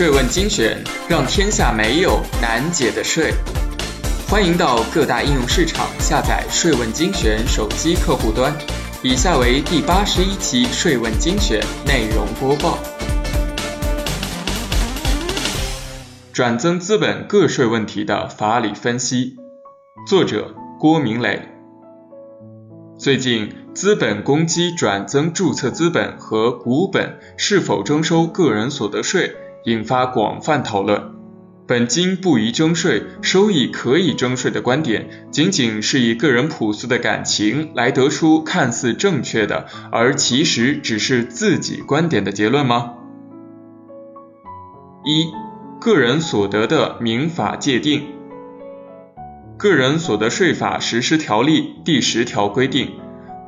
税问精选，让天下没有难解的税。欢迎到各大应用市场下载税问精选手机客户端。以下为第八十一期税问精选内容播报。转增资本个税问题的法理分析，作者郭明磊。最近，资本公积转增注册资本和股本是否征收个人所得税引发广泛讨论。本金不宜征税，收益可以征税的观点，仅仅是以个人朴素的感情来得出看似正确的，而其实只是自己观点的结论吗？一。个人所得的民法界定，《个人所得税法实施条例》第十条规定，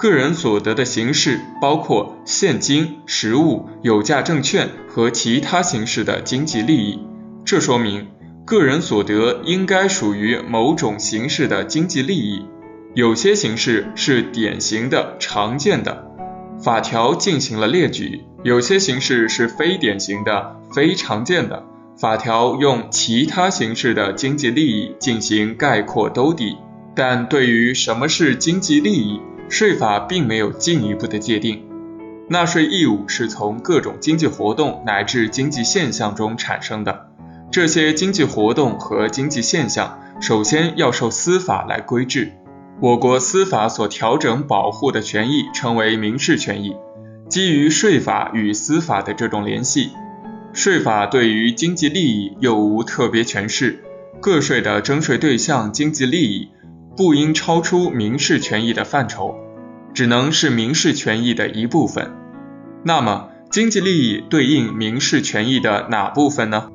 个人所得的形式包括现金、实物、有价证券和其他形式的经济利益。这说明，个人所得应该属于某种形式的经济利益，有些形式是典型的、常见的，法条进行了列举；有些形式是非典型的、非常见的。法条用其他形式的经济利益进行概括兜底，但对于什么是经济利益，税法并没有进一步的界定。纳税义务是从各种经济活动乃至经济现象中产生的，这些经济活动和经济现象首先要受司法来规制。我国司法所调整保护的权益称为民事权益，基于税法与司法的这种联系。税法对于经济利益又无特别诠释，个税的征税对象经济利益不应超出民事权益的范畴，只能是民事权益的一部分。那么，经济利益对应民事权益的哪部分呢？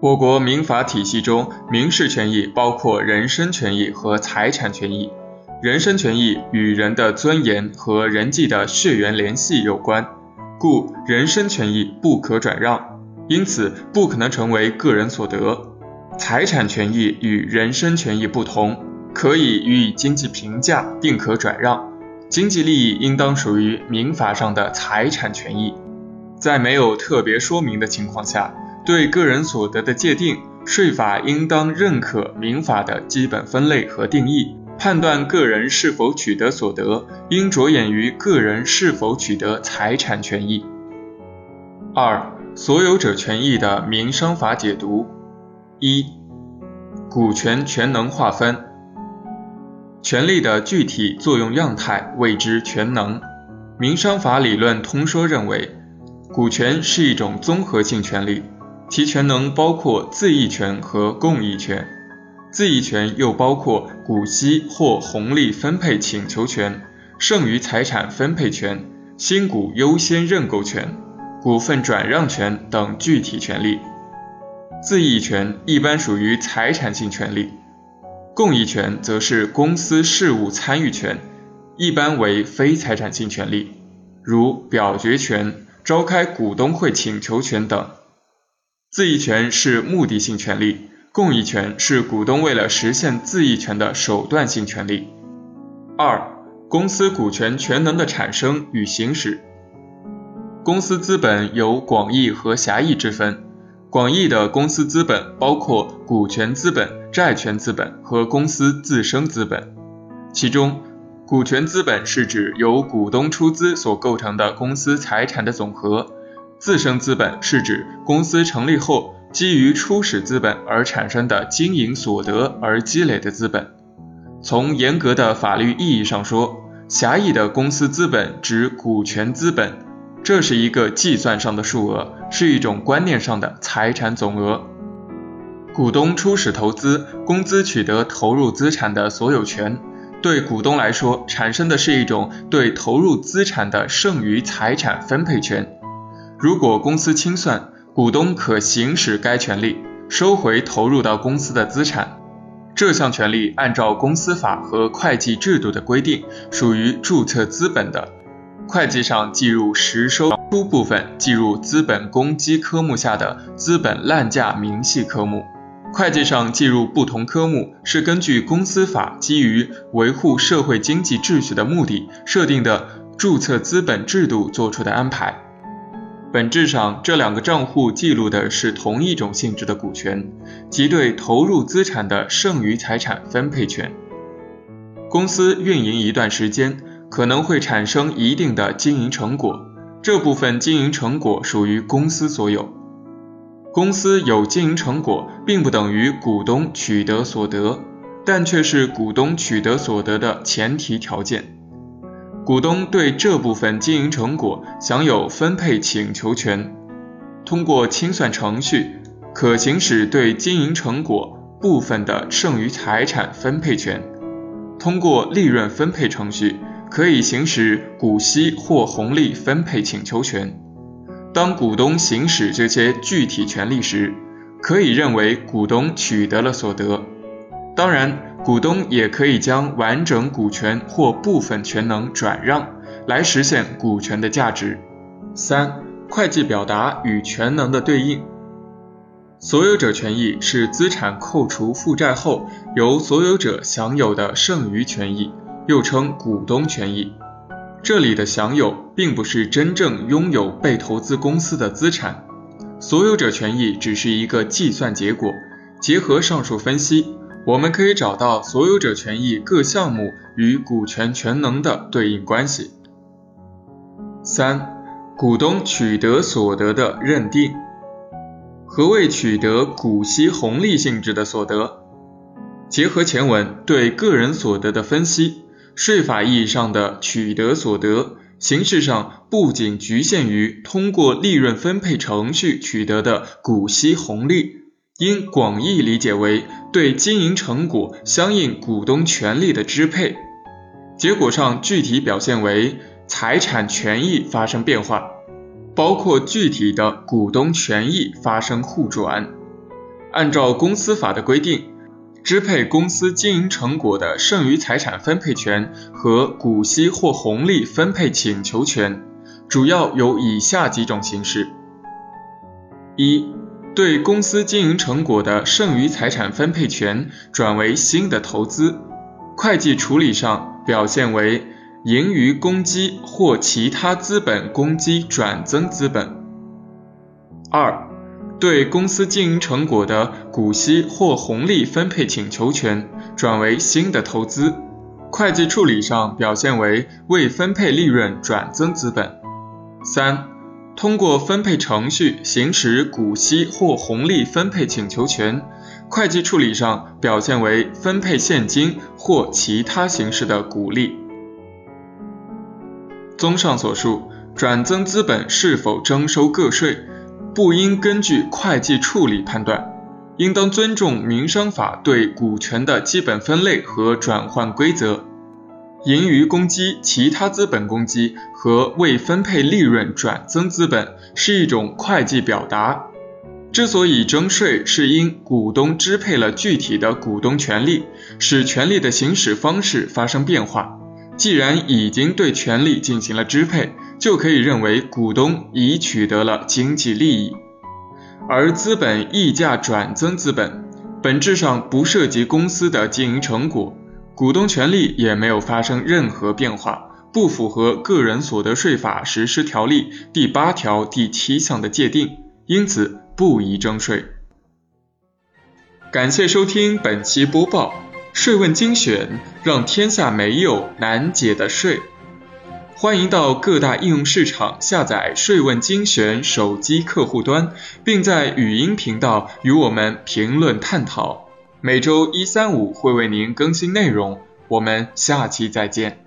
我国民法体系中，民事权益包括人身权益和财产权益。人身权益与人的尊严和人际的血缘联系有关。故人身权益不可转让，因此不可能成为个人所得。财产权益与人身权益不同，可以予以经济评价，并可转让。经济利益应当属于民法上的财产权益。在没有特别说明的情况下，对个人所得的界定，税法应当认可民法的基本分类和定义。判断个人是否取得所得，应着眼于个人是否取得财产权益。二、所有者权益的民商法解读：一、股权权能划分，权利的具体作用样态谓之权能。民商法理论通说认为，股权是一种综合性权利，其权能包括自益权和共益权。自益权又包括股息或红利分配请求权、剩余财产分配权、新股优先认购权、股份转让权等具体权利。自益权一般属于财产性权利，共益权则是公司事务参与权，一般为非财产性权利，如表决权、召开股东会请求权等。自益权是目的性权利。共益权是股东为了实现自益权的手段性权利。二、公司股权权能的产生与行使。公司资本有广义和狭义之分。广义的公司资本包括股权资本、债权资本和公司自身资本。其中，股权资本是指由股东出资所构成的公司财产的总和；自身资本是指公司成立后。基于初始资本而产生的经营所得而积累的资本，从严格的法律意义上说，狭义的公司资本指股权资本，这是一个计算上的数额，是一种观念上的财产总额。股东初始投资，公司取得投入资产的所有权，对股东来说，产生的是一种对投入资产的剩余财产分配权。如果公司清算，股东可行使该权利，收回投入到公司的资产。这项权利按照公司法和会计制度的规定，属于注册资本的。会计上计入实收出部分，计入资本公积科目下的资本烂价明细科目。会计上计入不同科目，是根据公司法基于维护社会经济秩序的目的设定的注册资本制度做出的安排。本质上，这两个账户记录的是同一种性质的股权，即对投入资产的剩余财产分配权。公司运营一段时间，可能会产生一定的经营成果，这部分经营成果属于公司所有。公司有经营成果，并不等于股东取得所得，但却是股东取得所得的前提条件。股东对这部分经营成果享有分配请求权，通过清算程序可行使对经营成果部分的剩余财产分配权，通过利润分配程序可以行使股息或红利分配请求权。当股东行使这些具体权利时，可以认为股东取得了所得。当然。股东也可以将完整股权或部分权能转让，来实现股权的价值。三、会计表达与权能的对应。所有者权益是资产扣除负债后由所有者享有的剩余权益，又称股东权益。这里的享有并不是真正拥有被投资公司的资产，所有者权益只是一个计算结果。结合上述分析。我们可以找到所有者权益各项目与股权权能的对应关系。三、股东取得所得的认定。何谓取得股息红利性质的所得？结合前文对个人所得的分析，税法意义上的取得所得，形式上不仅局限于通过利润分配程序取得的股息红利。应广义理解为对经营成果相应股东权利的支配，结果上具体表现为财产权益发生变化，包括具体的股东权益发生互转。按照公司法的规定，支配公司经营成果的剩余财产分配权和股息或红利分配请求权，主要有以下几种形式：一。对公司经营成果的剩余财产分配权转为新的投资，会计处理上表现为盈余公积或其他资本公积转增资本。二、对公司经营成果的股息或红利分配请求权转为新的投资，会计处理上表现为未分配利润转增资本。三。通过分配程序行使股息或红利分配请求权，会计处理上表现为分配现金或其他形式的股利。综上所述，转增资本是否征收个税，不应根据会计处理判断，应当尊重民商法对股权的基本分类和转换规则。盈余公积、其他资本公积和未分配利润转增资本是一种会计表达。之所以征税，是因股东支配了具体的股东权利，使权利的行使方式发生变化。既然已经对权利进行了支配，就可以认为股东已取得了经济利益。而资本溢价转增资本，本质上不涉及公司的经营成果。股东权利也没有发生任何变化，不符合个人所得税法实施条例第八条第七项的界定，因此不宜征税。感谢收听本期播报，税问精选，让天下没有难解的税。欢迎到各大应用市场下载税问精选手机客户端，并在语音频道与我们评论探讨。每周一、三、五会为您更新内容，我们下期再见。